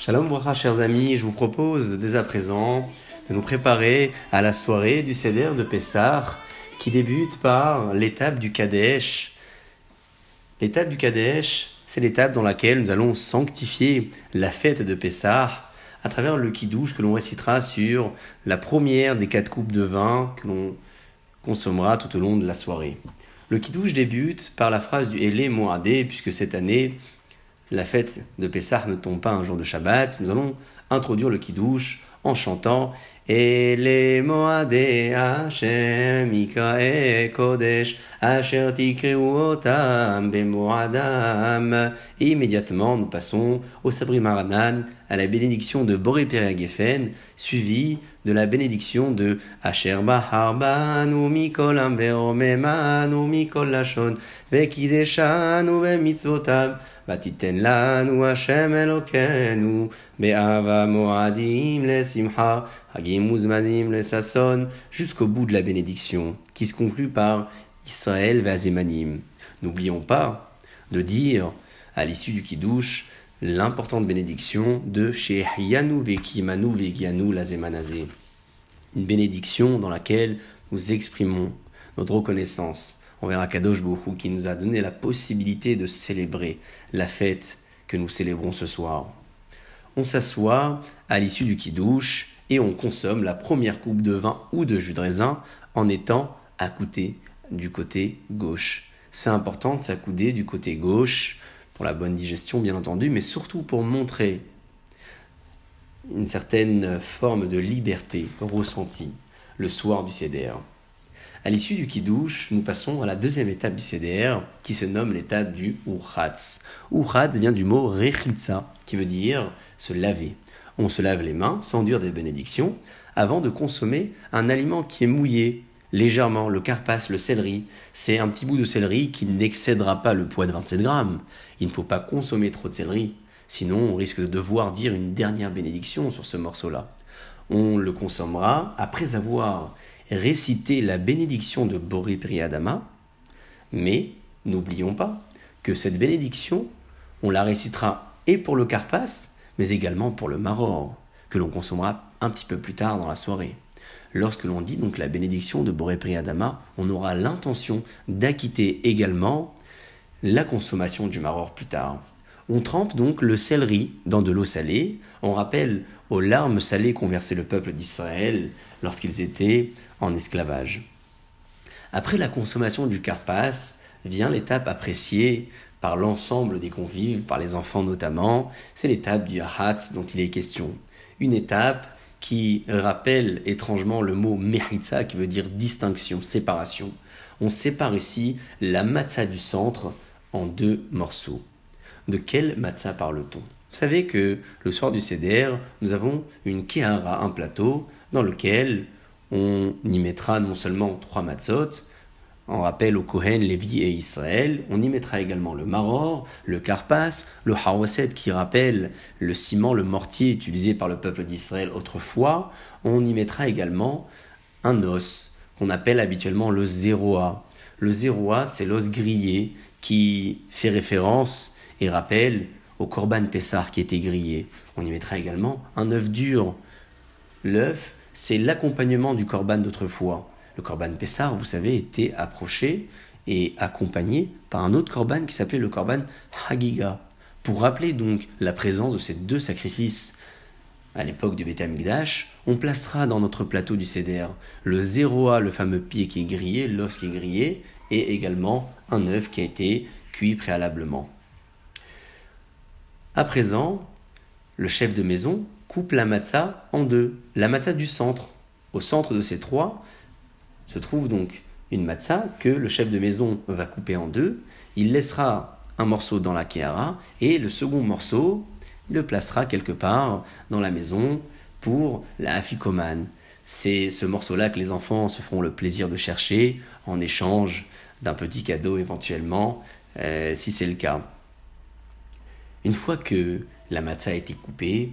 Shalom bracha, chers amis, je vous propose dès à présent de nous préparer à la soirée du Seder de Pessah qui débute par l'étape du Kadesh. L'étape du Kadesh, c'est l'étape dans laquelle nous allons sanctifier la fête de Pessah à travers le Kiddush que l'on récitera sur la première des quatre coupes de vin que l'on consommera tout au long de la soirée. Le Kiddush débute par la phrase du Elé Moadé, puisque cette année, la fête de Pessah ne tombe pas un jour de Shabbat, nous allons introduire le Kiddush en chantant Hashem Ikae Kodesh Asher Tikreu Otam Bemoadam. Immédiatement, nous passons au Sabri Maranan, à la bénédiction de Boré Geffen, suivi de la bénédiction de Asher Bahar Banu Mikol Amber Memanu Mikol Lashon Bekideshanu Bemitzvotam Batiten Lanu Hashem Elokenu Be'ava Moadim Lesimcha Hagim Uzmanim Lesasson jusqu'au bout de la bénédiction qui se conclut par Israël Vazemanim. N'oublions pas de dire à l'issue du Kiddush l'importante bénédiction de Shehyanu Vekimanu Vegianu Lazemanazé. Une bénédiction dans laquelle nous exprimons notre reconnaissance envers Akadosh Bokhu qui nous a donné la possibilité de célébrer la fête que nous célébrons ce soir. On s'assoit à l'issue du Kiddush et on consomme la première coupe de vin ou de jus de raisin en étant accouté du côté gauche. C'est important de s'accouder du côté gauche pour la bonne digestion bien entendu, mais surtout pour montrer une certaine forme de liberté ressentie le soir du CDR. À l'issue du Kiddush, nous passons à la deuxième étape du CDR qui se nomme l'étape du Urhatz. Urhatz vient du mot Rechitza qui veut dire se laver. On se lave les mains sans dire des bénédictions avant de consommer un aliment qui est mouillé, légèrement le carpas, le céleri. C'est un petit bout de céleri qui n'excédera pas le poids de 27 grammes. Il ne faut pas consommer trop de céleri, sinon on risque de devoir dire une dernière bénédiction sur ce morceau-là. On le consommera après avoir récité la bénédiction de Boré Priadama, mais n'oublions pas que cette bénédiction, on la récitera et pour le carpas, mais également pour le maror, que l'on consommera un petit peu plus tard dans la soirée. Lorsque l'on dit donc la bénédiction de Boré Priadama, on aura l'intention d'acquitter également la consommation du maror plus tard. On trempe donc le céleri dans de l'eau salée. On rappelle aux larmes salées qu'ont versé le peuple d'Israël lorsqu'ils étaient en esclavage. Après la consommation du carpas, vient l'étape appréciée par l'ensemble des convives, par les enfants notamment, c'est l'étape du hatz dont il est question. Une étape qui rappelle étrangement le mot mechitza qui veut dire distinction, séparation. On sépare ici la matzah du centre en deux morceaux. De quel matzah parle-t-on? Vous savez que le soir du CDR, nous avons une kehara, un plateau, dans lequel on y mettra non seulement trois matzot, en rappel au Kohen, Lévi et Israël. On y mettra également le maror, le karpas, le hawaset qui rappelle le ciment, le mortier utilisé par le peuple d'Israël autrefois. On y mettra également un os qu'on appelle habituellement le zéroa. Le zéroa, c'est l'os grillé qui fait référence et rappelle au korban pessar qui était grillé. On y mettra également un œuf dur. L'œuf, c'est l'accompagnement du korban d'autrefois. Le korban Pessar, vous savez, était approché et accompagné par un autre korban qui s'appelait le korban Hagiga. Pour rappeler donc la présence de ces deux sacrifices à l'époque du Beth Amikdash, on placera dans notre plateau du CDR le zéroa, le fameux pied qui est grillé, l'os qui est grillé, et également un œuf qui a été cuit préalablement. À présent, le chef de maison coupe la matzah en deux. La matzah du centre. Au centre de ces trois se trouve donc une matzah que le chef de maison va couper en deux. Il laissera un morceau dans la kehara et le second morceau, il le placera quelque part dans la maison pour la afikoman. C'est ce morceau-là que les enfants se feront le plaisir de chercher en échange d'un petit cadeau éventuellement, euh, si c'est le cas. Une fois que la matzah a été coupée,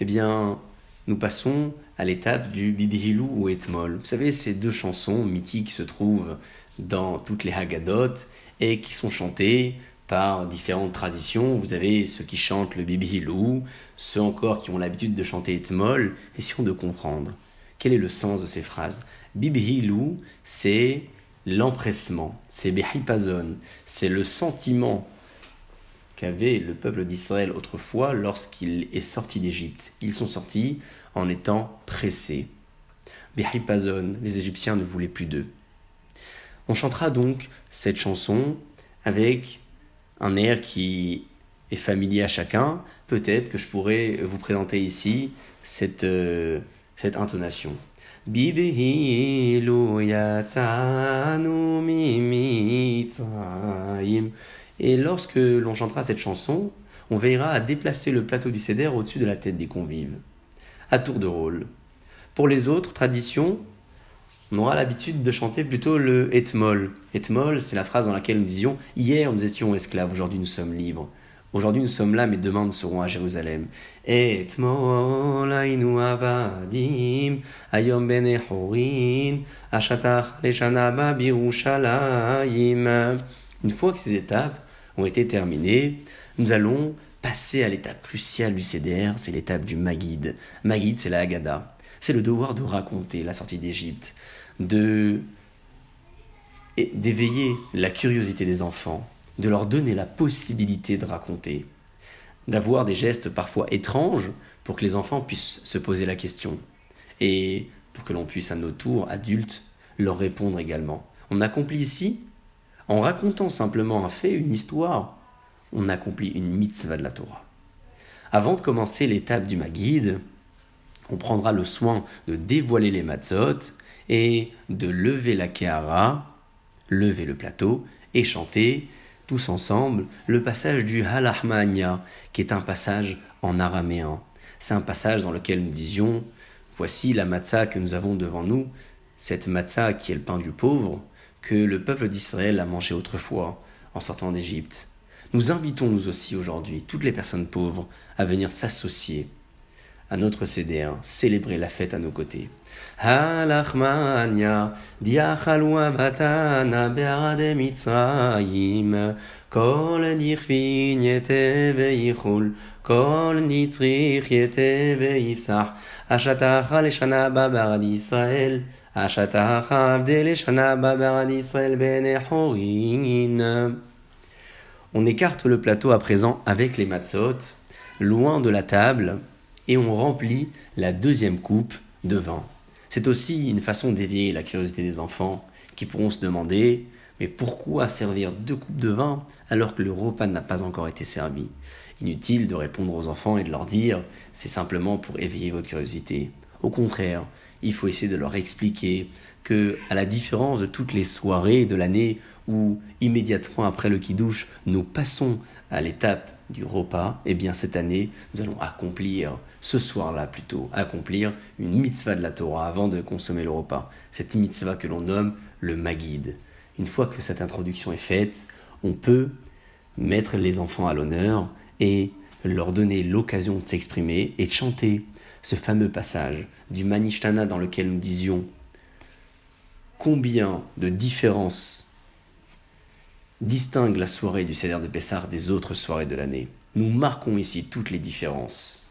eh bien, nous passons à l'étape du Bibihilou ou Etmol. Vous savez, ces deux chansons mythiques se trouvent dans toutes les Haggadot et qui sont chantées par différentes traditions. Vous avez ceux qui chantent le Bibihilou, ceux encore qui ont l'habitude de chanter Etmol. Essayons de comprendre quel est le sens de ces phrases? Bibihilou, c'est l'empressement, c'est Behipazon, c'est le sentiment qu'avait le peuple d'Israël autrefois lorsqu'il est sorti d'Égypte. Ils sont sortis en étant pressés. Behipazon, les Égyptiens ne voulaient plus d'eux. On chantera donc cette chanson avec un air qui est familier à chacun. Peut-être que je pourrais vous présenter ici cette, euh, cette intonation. Et lorsque l'on chantera cette chanson, on veillera à déplacer le plateau du céder au-dessus de la tête des convives, à tour de rôle. Pour les autres traditions, on aura l'habitude de chanter plutôt le etmol. Etmol, c'est la phrase dans laquelle nous disions Hier nous étions esclaves, aujourd'hui nous sommes libres. Aujourd'hui nous sommes là, mais demain nous serons à Jérusalem. Etmol avadim, ayom ben ashatach. Une fois que ces étapes ont été terminées, nous allons passer à l'étape cruciale du CDR, c'est l'étape du Magid. Magid, c'est la Haggadah. C'est le devoir de raconter la sortie d'Égypte, de d'éveiller la curiosité des enfants, de leur donner la possibilité de raconter, d'avoir des gestes parfois étranges pour que les enfants puissent se poser la question et pour que l'on puisse à nos tours, adultes, leur répondre également. On accomplit ici en racontant simplement un fait, une histoire, on accomplit une mitzvah de la Torah. Avant de commencer l'étape du Magid, on prendra le soin de dévoiler les matzot et de lever la kehara, lever le plateau et chanter tous ensemble le passage du Halahmania, qui est un passage en araméen. C'est un passage dans lequel nous disions Voici la matzah que nous avons devant nous, cette matzah qui est le pain du pauvre, que le peuple d'Israël a mangé autrefois en sortant d'Égypte. Nous invitons nous aussi aujourd'hui toutes les personnes pauvres à venir s'associer à notre CDR, célébrer la fête à nos côtés. On écarte le plateau à présent avec les matzot, loin de la table, et on remplit la deuxième coupe de vin. C'est aussi une façon d'éveiller la curiosité des enfants qui pourront se demander mais pourquoi servir deux coupes de vin alors que le repas n'a pas encore été servi? Inutile de répondre aux enfants et de leur dire c'est simplement pour éveiller votre curiosité. Au contraire, il faut essayer de leur expliquer que, à la différence de toutes les soirées de l'année où immédiatement après le kidouche, nous passons à l'étape du repas, eh bien cette année, nous allons accomplir, ce soir-là plutôt, accomplir une mitzvah de la Torah avant de consommer le repas. Cette mitzvah que l'on nomme le Magid. Une fois que cette introduction est faite, on peut mettre les enfants à l'honneur et leur donner l'occasion de s'exprimer et de chanter ce fameux passage du Manishtana dans lequel nous disions combien de différences distinguent la soirée du Seder de Pessar des autres soirées de l'année. Nous marquons ici toutes les différences.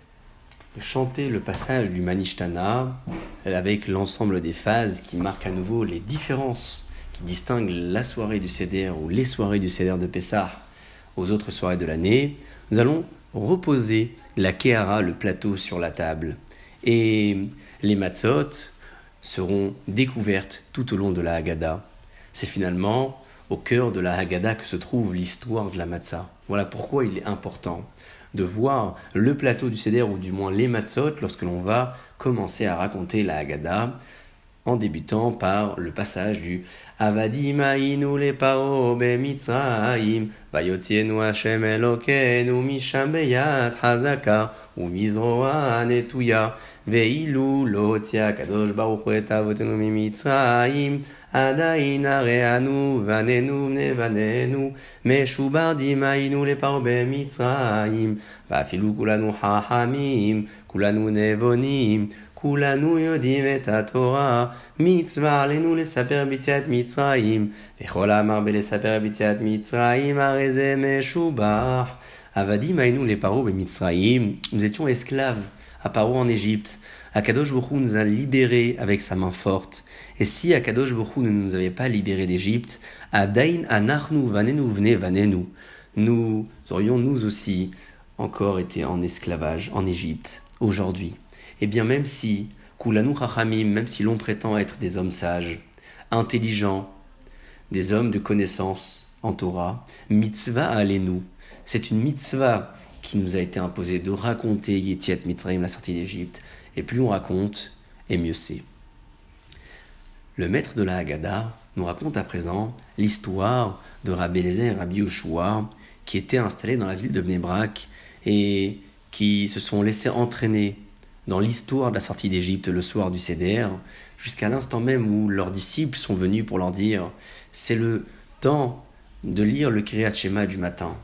chanter le passage du Manishtana avec l'ensemble des phases qui marquent à nouveau les différences qui distinguent la soirée du Seder ou les soirées du Seder de Pessah aux autres soirées de l'année, nous allons reposer la Kehara, le plateau, sur la table. Et les matzot seront découvertes tout au long de la Haggadah. C'est finalement au cœur de la Haggadah que se trouve l'histoire de la matzah. Voilà pourquoi il est important de voir le plateau du Seder, ou du moins les matzot, lorsque l'on va commencer à raconter la Haggadah, en débutant par le passage du Avadim ainu le paro be mitzrayim vayotzienu Hashem Elokeinu misham beyat hazaka uvizroa netuya veilu lo tzia kadosh baruch et עדיין הראנו בנינו בני בנינו משוברדים היינו לפרעה במצרים ואפילו כולנו חכמים כולנו נבונים כולנו יודעים את התורה, מצווה עלינו לספר ביציאת מצרים, וכל אמר בלספר ביציאת מצרים, הרי זה משובח. עבדים היינו לפרעה במצרים, nous étions esclaves à Paro en Égypte. Akadosh Baruch nous a libérés avec sa main forte. Et si Akadosh Baruch ne nous avait pas libérés d'Égypte, Adain anachnu vanenu vne vanenu, nous aurions nous aussi encore été en esclavage en Égypte aujourd'hui. Et eh bien même si, Kulanu Chachamim, même si l'on prétend être des hommes sages, intelligents, des hommes de connaissance en Torah, mitzvah alenu, c'est une mitzvah qui nous a été imposée de raconter Yetiat Mitzrayim, la sortie d'Égypte. Et plus on raconte, et mieux c'est. Le maître de la Haggadah nous raconte à présent l'histoire de Rabbi Eliezer et Rabbi Yoshua qui étaient installés dans la ville de Bnebrak et qui se sont laissés entraîner dans l'histoire de la sortie d'Égypte le soir du Seder, jusqu'à l'instant même où leurs disciples sont venus pour leur dire c'est le temps de lire le Kriyat Shema du matin.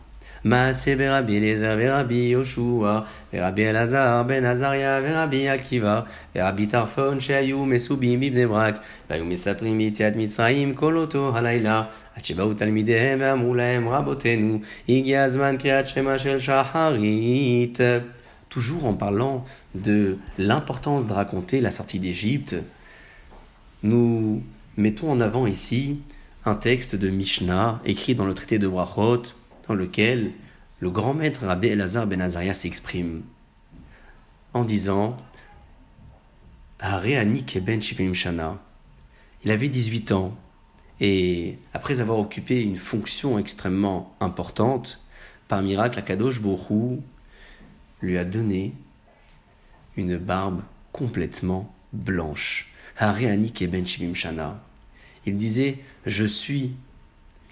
מעשה ברבי אליעזר ורבי יהושע ורבי אלעזר בן עזריה ורבי עקיבא ורבי טרפון שהיו מסובים בבני ברק והיו מספרים ביציאת מצרים כל אותו הלילה עד שבאו תלמידיהם ואמרו להם רבותינו הגיע הזמן קריאת שמע של שחרית toujours en parlant de l'importance de raconter la sortie d'Égypte, nous mettons en avant ici un texte de Mishnah écrit dans le traité de Brachot, dans lequel le grand maître Rabbi Elazar ben Azaria s'exprime en disant Keben Shana. Il avait 18 ans et après avoir occupé une fonction extrêmement importante, par miracle, Akadosh Borou lui a donné une barbe complètement blanche. Hareani Keben Shana. Il disait Je suis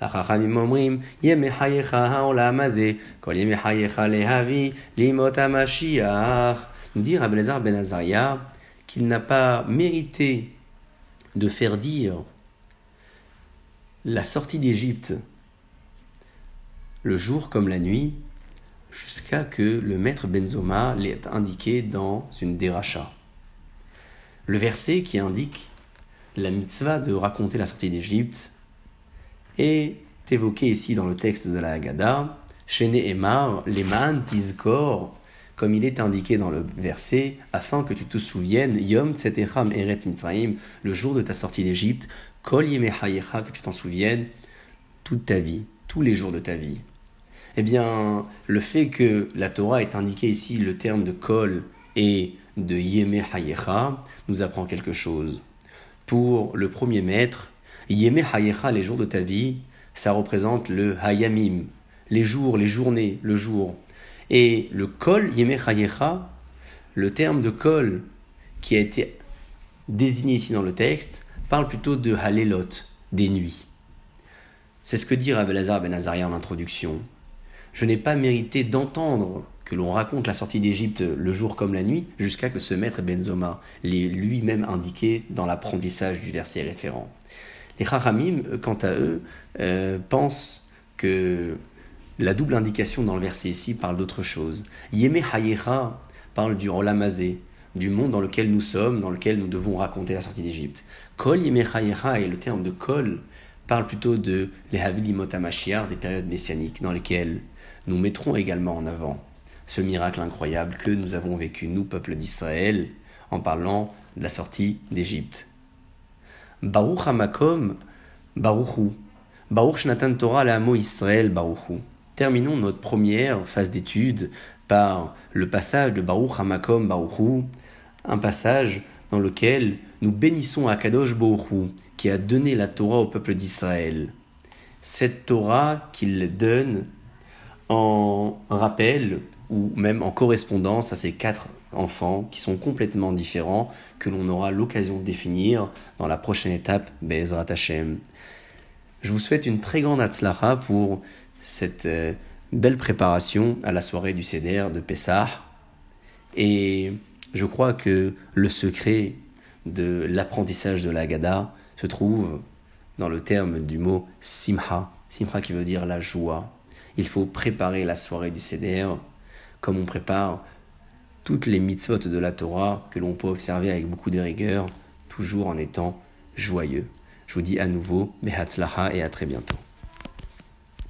החכמים אומרים, ימי חייך העולם הזה, כל ימי חייך להביא לימות המשיח. Nous dit Rabbi ben Azaria qu'il n'a pas mérité de faire dire la sortie d'Égypte le jour comme la nuit, jusqu'à que le maître Benzoma l'ait indiqué dans une déracha. Le verset qui indique la mitzvah de raconter la sortie d'Égypte est évoqué ici dans le texte de la Haggadah, Shene Emar, Leman Tizkor, comme il est indiqué dans le verset, afin que tu te souviennes, Yom Tzetecham Eretz Mitzrayim, le jour de ta sortie d'Égypte, Kol Yemehayecha, que tu t'en souviennes toute ta vie, tous les jours de ta vie. Eh bien, le fait que la Torah ait indiqué ici le terme de Kol et de Yeme Hayecha nous apprend quelque chose. Pour le premier maître, Yeme Hayecha, les jours de ta vie, ça représente le Hayamim, les jours, les journées, le jour. Et le Kol Yeme Hayecha, le terme de Kol qui a été désigné ici dans le texte, parle plutôt de Halelot, des nuits. C'est ce que dit Rav Ben Azaria en introduction je n'ai pas mérité d'entendre que l'on raconte la sortie d'Égypte le jour comme la nuit, jusqu'à que ce maître Benzoma l'ait lui-même indiqué dans l'apprentissage du verset référent. Les Chachamim, quant à eux, euh, pensent que la double indication dans le verset ici parle d'autre chose. Yeme Hayecha parle du Rolamazé, du monde dans lequel nous sommes, dans lequel nous devons raconter la sortie d'Égypte. Kol Yeme Hayecha et le terme de Kol parle plutôt de les Havilimot des périodes messianiques dans lesquelles nous mettrons également en avant ce miracle incroyable que nous avons vécu, nous, peuple d'Israël, en parlant de la sortie d'Égypte. Baruch Hamakom, Baruchu. Baruch Shnatan Torah Amo Israël, Baruchu. Terminons notre première phase d'étude par le passage de Baruch Hamakom, Baruchu, un passage dans lequel nous bénissons Akadosh Baruchu, qui a donné la Torah au peuple d'Israël. Cette Torah qu'il donne en rappel ou même en correspondance à ces quatre enfants qui sont complètement différents, que l'on aura l'occasion de définir dans la prochaine étape, Bezrat Hashem. Je vous souhaite une très grande Atzlacha pour cette euh, belle préparation à la soirée du Seder de Pessah. Et je crois que le secret de l'apprentissage de la Gada se trouve dans le terme du mot Simha. Simha qui veut dire la joie. Il faut préparer la soirée du Seder comme on prépare toutes les mitzvot de la Torah que l'on peut observer avec beaucoup de rigueur, toujours en étant joyeux. Je vous dis à nouveau, Mehatzlacha et à très bientôt.